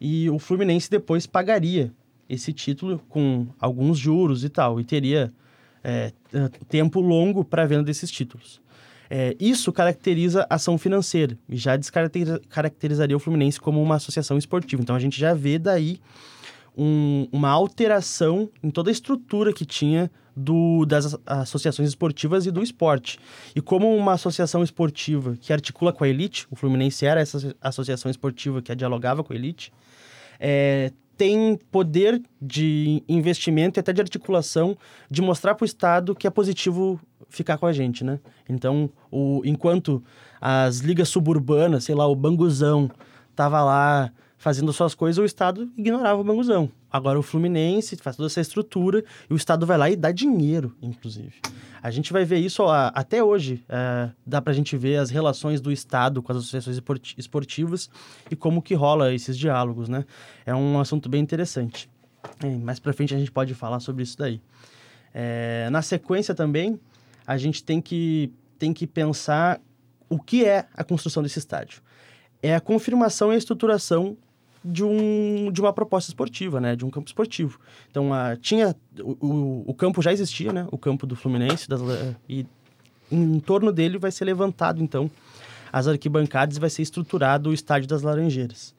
E o Fluminense depois pagaria esse título com alguns juros e tal, e teria é, tempo longo para a venda desses títulos. É, isso caracteriza ação financeira e já descaracterizaria o Fluminense como uma associação esportiva. Então a gente já vê daí um, uma alteração em toda a estrutura que tinha do, das associações esportivas e do esporte. E como uma associação esportiva que articula com a elite, o Fluminense era essa associação esportiva que dialogava com a elite, é, tem poder de investimento e até de articulação de mostrar para o Estado que é positivo ficar com a gente, né? Então, o, enquanto as ligas suburbanas, sei lá, o Banguzão, tava lá fazendo suas coisas, o Estado ignorava o Banguzão. Agora o Fluminense faz toda essa estrutura e o Estado vai lá e dá dinheiro, inclusive. A gente vai ver isso até hoje. É, dá pra gente ver as relações do Estado com as associações esportivas e como que rola esses diálogos, né? É um assunto bem interessante. É, mais pra frente a gente pode falar sobre isso daí. É, na sequência também, a gente tem que, tem que pensar o que é a construção desse estádio. É a confirmação e a estruturação de, um, de uma proposta esportiva, né? De um campo esportivo. Então, a, tinha... O, o, o, campo já existia, né? O campo do Fluminense das, e em torno dele vai ser levantado, então, as arquibancadas e vai ser estruturado o Estádio das Laranjeiras.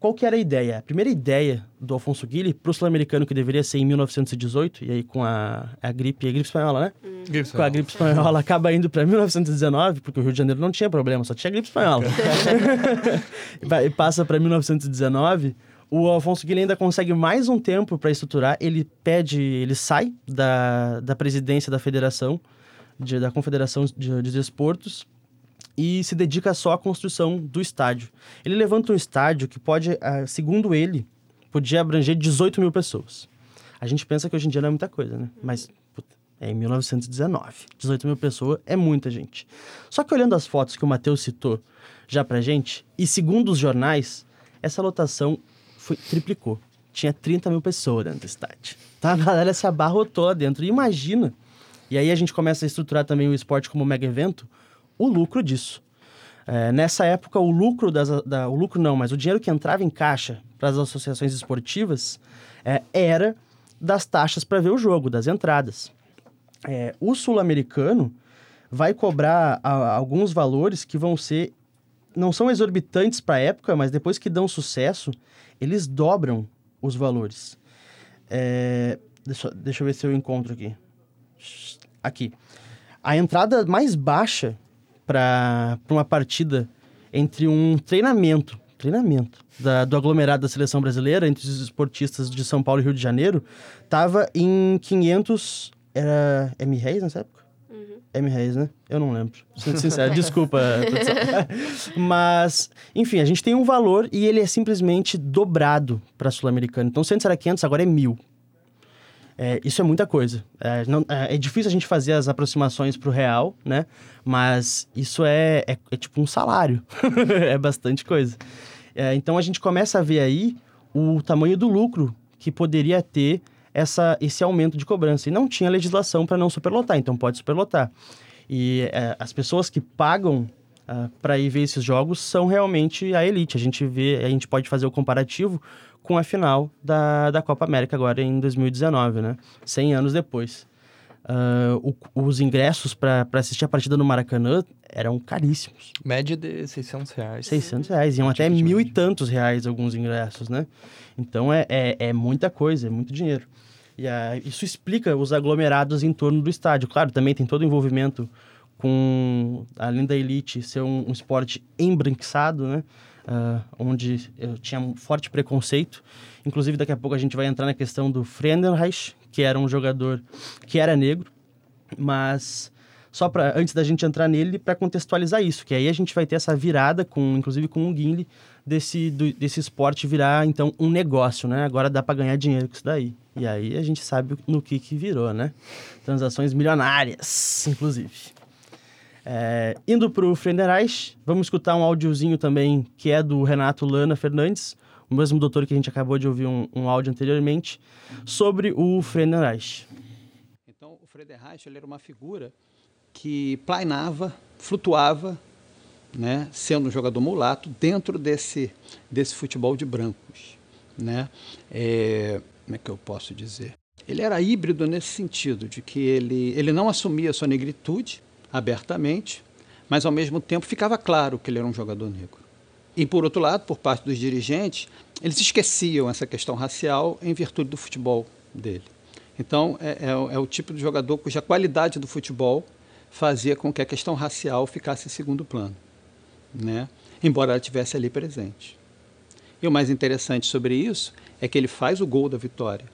Qual que era a ideia? A primeira ideia do Alfonso Guilherme para o sul-americano, que deveria ser em 1918, e aí com a, a gripe, a gripe espanhola, né? Gripe Com a gripe espanhola acaba indo para 1919, porque o Rio de Janeiro não tinha problema, só tinha gripe espanhola. e e passa para 1919. O Alfonso Guilherme ainda consegue mais um tempo para estruturar. Ele pede, ele sai da, da presidência da federação, de- da Confederação de, de Desportos, e se dedica só à construção do estádio. Ele levanta um estádio que pode, ah, segundo ele, podia abranger 18 mil pessoas. A gente pensa que hoje em dia não é muita coisa, né? Mas puta, é em 1919. 18 mil pessoas é muita gente. Só que olhando as fotos que o Matheus citou já pra gente, e segundo os jornais, essa lotação foi, triplicou. Tinha 30 mil pessoas dentro do estádio. Tá? A galera se abarrotou lá dentro. E imagina, e aí a gente começa a estruturar também o esporte como mega evento, o lucro disso. É, nessa época, o lucro das, da, o lucro não, mas o dinheiro que entrava em caixa para as associações esportivas é, era das taxas para ver o jogo, das entradas. É, o sul-americano vai cobrar a- alguns valores que vão ser não são exorbitantes para a época, mas depois que dão sucesso, eles dobram os valores. É, deixa, deixa eu ver se eu encontro aqui. Aqui. A entrada mais baixa para uma partida entre um treinamento, treinamento da- do aglomerado da seleção brasileira entre os esportistas de São Paulo e Rio de Janeiro, tava em 500 era M reais nessa época? M reais, né? Eu não lembro. Sendo sincero, desculpa. Mas, enfim, a gente tem um valor e ele é simplesmente dobrado para sul-americano. Então, se antes era 500, agora é mil. É, isso é muita coisa. É, não- é- é difícil a gente fazer as aproximações para o real, né? Mas isso é, é, é tipo um salário. é bastante coisa. É, então a gente começa a ver aí o tamanho do lucro que poderia ter essa, esse aumento de cobrança. E não tinha legislação para não superlotar, então pode superlotar. E é, as pessoas que pagam para ir ver esses jogos são realmente a elite. A gente vê, a gente pode fazer o comparativo com a final da, da Copa América agora em 2019, né? 100 anos depois. Ah, o- os ingressos para assistir a partida no Maracanã eram caríssimos. Média de 600 reais. 600 reais, iam até mil e tantos reais alguns ingressos, né? Então é, é, é muita coisa, é muito dinheiro. E isso explica os aglomerados em torno do estádio. Claro, também tem todo o envolvimento com, além da elite, ser um, um esporte embranquiçado, né? Ah, onde eu tinha um forte preconceito. Inclusive, daqui a pouco a gente vai entrar na questão do Friedenreich, que era um jogador que era negro, mas só para antes da gente entrar nele para contextualizar isso, que aí a gente vai ter essa virada com inclusive com o Guinle desse do- desse esporte virar então um negócio, né? Agora dá para ganhar dinheiro com isso daí. E aí a gente sabe no que que virou, né? Transações milionárias, inclusive. É, indo para o Friedenreich, vamos escutar um áudiozinho também que é do Renato Lana Fernandes, o mesmo doutor que a gente acabou de ouvir um, um áudio anteriormente, sobre o Friedenreich. Então, o ele era uma figura que plainava, flutuava, né, sendo um jogador mulato, dentro desse, desse futebol de brancos. Né? É, como é que eu posso dizer? Ele era híbrido nesse sentido, de que ele, ele não assumia sua negritude abertamente, mas ao mesmo tempo ficava claro que ele era um jogador negro. E por outro lado, por parte dos dirigentes, eles esqueciam essa questão racial em virtude do futebol dele. Então, é, é é o tipo de jogador cuja qualidade do futebol fazia com que a questão racial ficasse em segundo plano, né? embora ela estivesse ali presente. E o mais interessante sobre isso é que ele faz o gol da vitória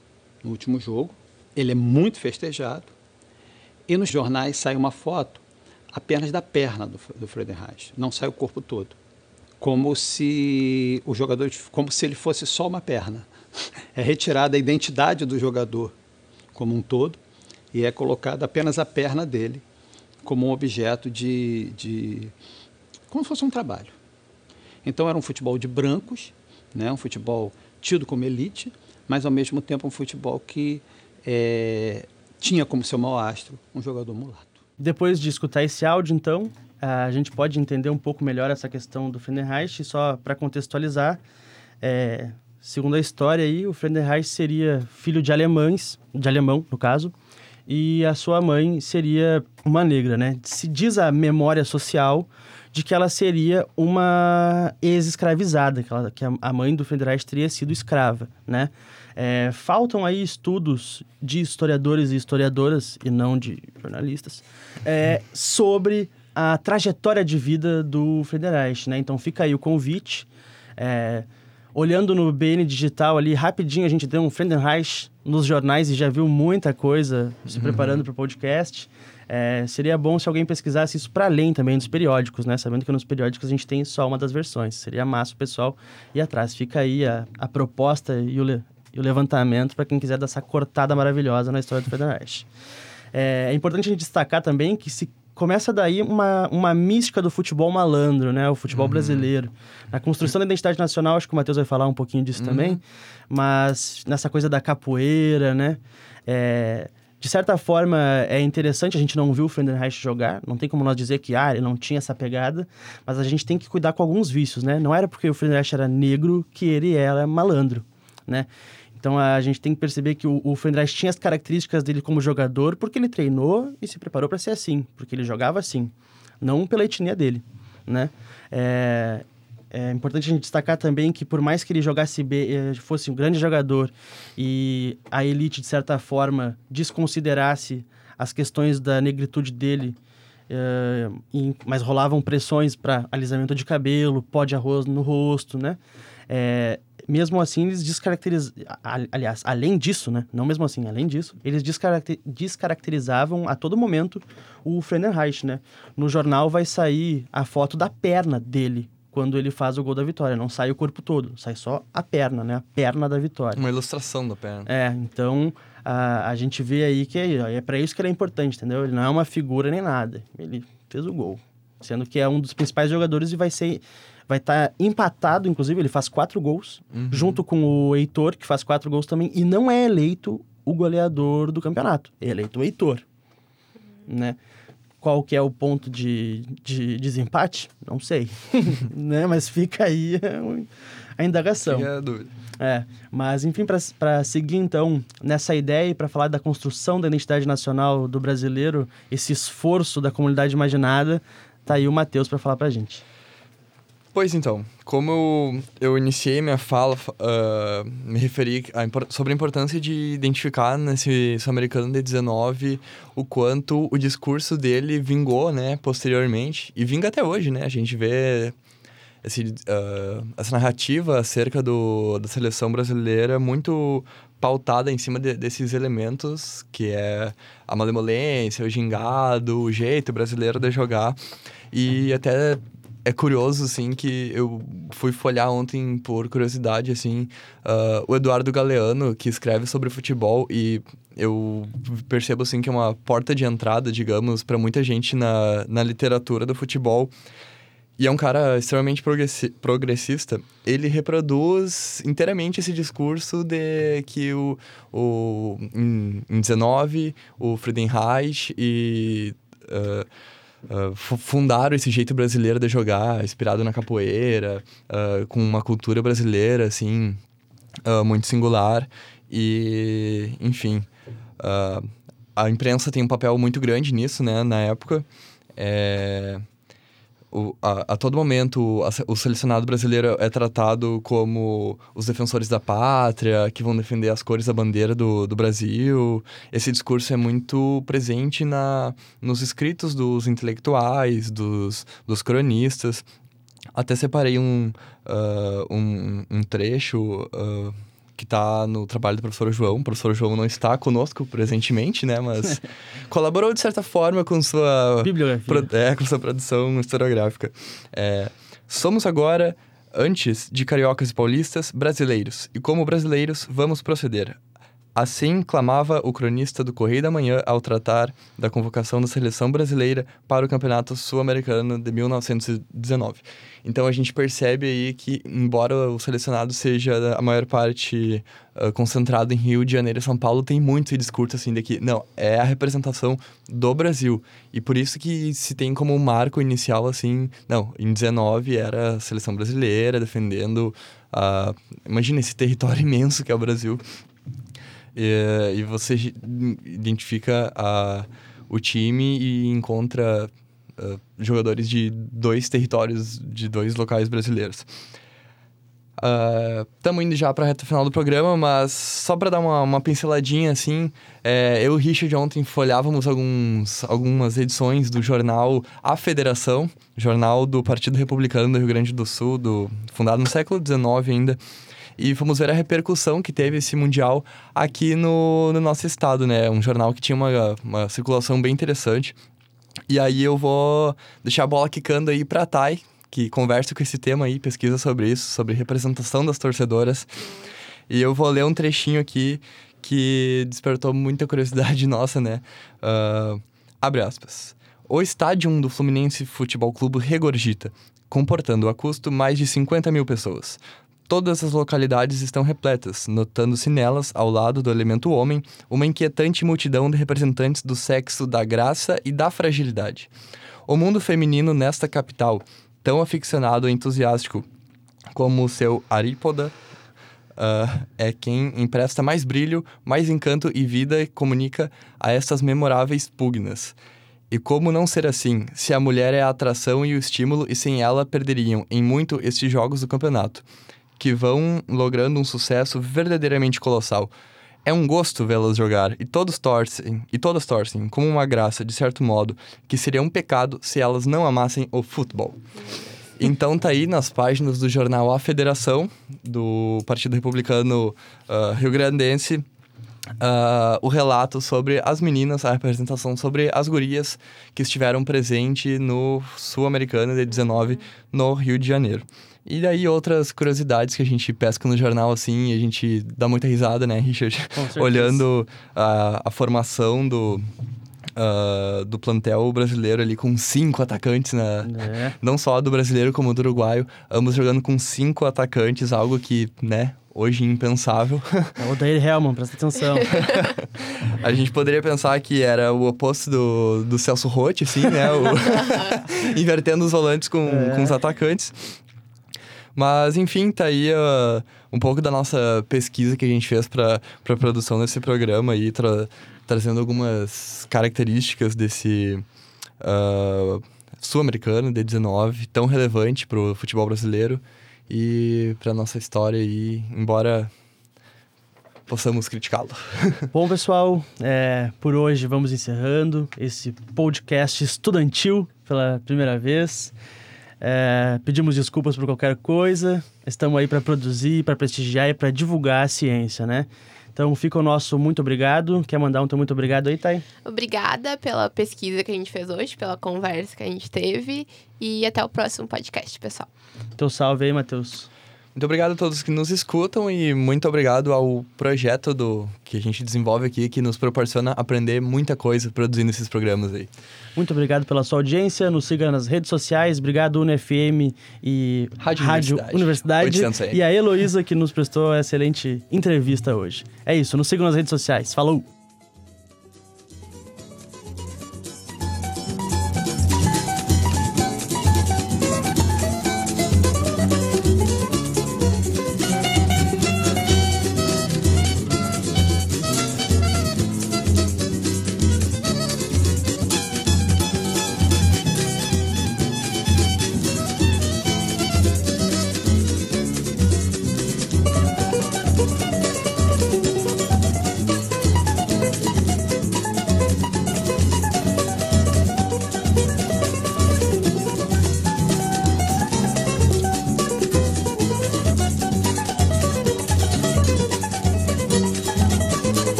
no último jogo, ele é muito festejado, e nos jornais sai uma foto apenas da perna do, do Friedenreich, não sai o corpo todo. Como se o jogador, como se ele fosse só uma perna. É retirada a identidade do jogador como um todo e é colocada apenas a perna dele como um objeto de, de como se fosse um trabalho. Então era um futebol de brancos, né, um futebol tido como elite, mas ao mesmo tempo um futebol que eh, tinha como seu mau astro um jogador mulato. Depois de escutar esse áudio, então, a gente pode entender um pouco melhor essa questão do Friedenreich. E Só para contextualizar, é, segundo a história aí, o Friedenreich seria filho de alemães, de alemão, no caso, e a sua mãe seria uma negra, né? Se diz a memória social de que ela seria uma ex-escravizada, que, ela- que a- mãe do Frederich teria sido escrava, né? É, faltam aí estudos de historiadores e historiadoras, e não de jornalistas, é, sobre a trajetória de vida do Frederich, né? Então fica aí o convite. É, olhando no BN Digital ali, rapidinho a gente deu um Friedenreich nos jornais e já viu muita coisa se preparando para o podcast. É, seria bom se alguém pesquisasse isso para além também dos periódicos, né? Sabendo que nos periódicos a gente tem só uma das versões. Seria massa o pessoal ir atrás. Fica aí a, a proposta e o, le- e o levantamento para quem quiser dar essa cortada maravilhosa na história do Friedenreich. É, é importante a gente destacar também que se começa daí uma, uma mística do futebol malandro, né? O futebol brasileiro. Na construção da identidade nacional, acho que o Matheus vai falar um pouquinho disso também, mas nessa coisa da capoeira, né? É, de certa forma, é interessante, a gente não viu o Friedenreich jogar, não tem como nós dizer que ah, ele não tinha essa pegada, mas a gente tem que cuidar com alguns vícios, né? Não era porque o Friedenreich era negro que ele era malandro, né? Então a gente tem que perceber que o, o tinha as características dele como jogador porque ele treinou e se preparou para ser assim, porque ele jogava assim, não pela etnia dele, né? É, é importante a gente destacar também que por mais que ele jogasse bem, eh, fosse um grande jogador e a elite de certa forma desconsiderasse as questões da negritude dele, e- mas rolavam pressões para alisamento de cabelo, pó de arroz no rosto, né? É, mesmo assim, eles descaracterizavam. Aliás, além disso, né? Não mesmo assim, além disso, eles descaracter- descaracterizavam a todo momento o Friedenreich, né? No jornal vai sair a foto da perna dele quando ele faz o gol da vitória. Não sai o corpo todo, sai só a perna, né? A perna da vitória. Uma ilustração da perna. É, então a, a gente vê aí que é, é para isso que ele é importante, entendeu? Ele não é uma figura nem nada. Ele fez o gol. Sendo que é um dos principais jogadores e vai ser. Vai estar empatado, inclusive, ele faz quatro gols, junto com o Heitor, que faz quatro gols também, e não é eleito o goleador do campeonato. É eleito o Heitor. Né? Qual que é o ponto de, de desempate? Não sei. né? Mas fica aí a indagação. Fica a dúvida. É, mas enfim, para seguir então nessa ideia e para falar da construção da identidade nacional do brasileiro, esse esforço da comunidade imaginada, tá aí o Matheus para falar pra gente. Pois então, como eu, eu iniciei minha fala, fa- ah, me referi a sobre a importância de identificar nesse sul-americano de 19 o quanto o discurso dele vingou, né, posteriormente, e vinga até hoje, né? A gente vê esse, ah, essa narrativa acerca do, da seleção brasileira muito pautada em cima de- desses elementos, que é a malemolência, o gingado, o jeito brasileiro de jogar. E até é curioso, assim, que eu fui folhar ontem por curiosidade, assim, ah, o Eduardo Galeano, que escreve sobre futebol, e eu percebo, assim, que é uma porta de entrada, digamos, para muita gente na, na literatura do futebol. E é um cara extremamente progressi- progressista. Ele reproduz inteiramente esse discurso de que o, o em, em 19, o Friedenreich e ah, ah, fu- fundaram esse jeito brasileiro de jogar, inspirado na capoeira, ah, com uma cultura brasileira, assim, ah, muito singular. E, enfim, a imprensa tem um papel muito grande nisso, né, na época. É o- a, a todo momento a o selecionado brasileiro é tratado como os defensores da pátria, que vão defender as cores da bandeira do, do Brasil. Esse discurso é muito presente na, nos escritos dos intelectuais, dos, dos cronistas. Até separei um, ah, um, um trecho ah, que está no trabalho do professor João. O professor João não está conosco presentemente, né? Mas colaborou de certa forma com sua Bibliografia. Pro- é, com sua produção historiográfica. É, somos agora, antes de cariocas e paulistas, brasileiros. E como brasileiros, vamos proceder. Assim clamava o cronista do Correio da Manhã ao tratar da convocação da seleção brasileira para o Campeonato Sul-Americano de 1919. Então a gente percebe aí que, embora o selecionado seja a maior parte ah, concentrado em Rio de Janeiro e São Paulo, tem muito discurso assim de que, não, é a representação do Brasil. E por isso que se tem como marco inicial assim, não, em 19 era a seleção brasileira defendendo a. imagina esse território imenso que é o Brasil. E, e você gi- identifica a, o time e encontra ah, jogadores de dois territórios, de dois locais brasileiros. Estamos indo já para a reta final do programa, mas só para dar uma, uma pinceladinha assim, é, eu e o Richard ontem folhávamos alguns, algumas edições do jornal A Federação, jornal do Partido Republicano do Rio Grande do Sul, do, fundado no século XIX ainda. E fomos ver a repercussão que teve esse Mundial aqui no, no nosso estado, né? Um jornal que tinha uma, uma circulação bem interessante. E aí eu vou deixar a bola quicando aí pra Thay, que conversa com esse tema aí, pesquisa sobre isso, sobre representação das torcedoras. E eu vou ler um trechinho aqui que despertou muita curiosidade nossa, né? Ah, abre aspas. O estádio do Fluminense Futebol Clube regorgita, comportando a custo mais de 50 mil pessoas. Todas as localidades estão repletas, notando-se nelas, ao lado do elemento homem, uma inquietante multidão de representantes do sexo da graça e da fragilidade. O mundo feminino nesta capital, tão aficionado e entusiástico como o seu arípoda, ah, é quem empresta mais brilho, mais encanto e vida e comunica a estas memoráveis pugnas. E como não ser assim, se a mulher é a atração e o estímulo e sem ela perderiam em muito estes jogos do campeonato, que vão logrando um sucesso verdadeiramente colossal. É um gosto vê-las jogar e todos torcem, e todas torcem como uma graça, de certo modo, que seria um pecado se elas não amassem o futebol. Então tá aí nas páginas do jornal A Federação, do Partido Republicano ah, Rio Grandense, ah, o relato sobre as meninas, a representação sobre as gurias que estiveram presentes no Sul-Americano de 19 no Rio de Janeiro. E daí outras curiosidades que a gente pesca no jornal, assim, e a gente dá muita risada, né, Richard? Olhando a, a formação do, ah, do plantel brasileiro ali com cinco atacantes, na, É. não só do brasileiro como do uruguaio, ambos jogando com cinco atacantes, algo que, né, hoje impensável. É o Daír Hellman, presta atenção. A gente poderia pensar que era o oposto do, do Celso Rotti, assim, né? O- Invertendo os volantes com, com os atacantes. Mas, enfim, tá aí ah, um pouco da nossa pesquisa que a gente fez para a produção desse programa aí, tra- trazendo algumas características desse ah, sul-americano, D19, tão relevante para o futebol brasileiro e para nossa história aí, embora possamos criticá-lo. Bom, pessoal, é, por hoje vamos encerrando esse podcast estudantil pela primeira vez. É, pedimos desculpas por qualquer coisa. Estamos aí para produzir, para prestigiar e para divulgar a ciência, né? Então fica o nosso muito obrigado. Quer mandar um teu muito obrigado aí, Thay? Obrigada pela pesquisa que a gente fez hoje, pela conversa que a gente teve. E até o próximo podcast, pessoal. Teu salve aí, Matheus. Muito obrigado a todos que nos escutam e muito obrigado ao projeto do que a gente desenvolve aqui, que nos proporciona aprender muita coisa produzindo esses programas aí. Muito obrigado pela sua audiência. Nos siga nas redes sociais. Obrigado, UNFM e Rádio Universidade. Universidade. 800 AM. E a Heloísa, que nos prestou a excelente entrevista hoje. É isso, nos sigam nas redes sociais. Falou!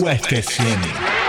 UFSM.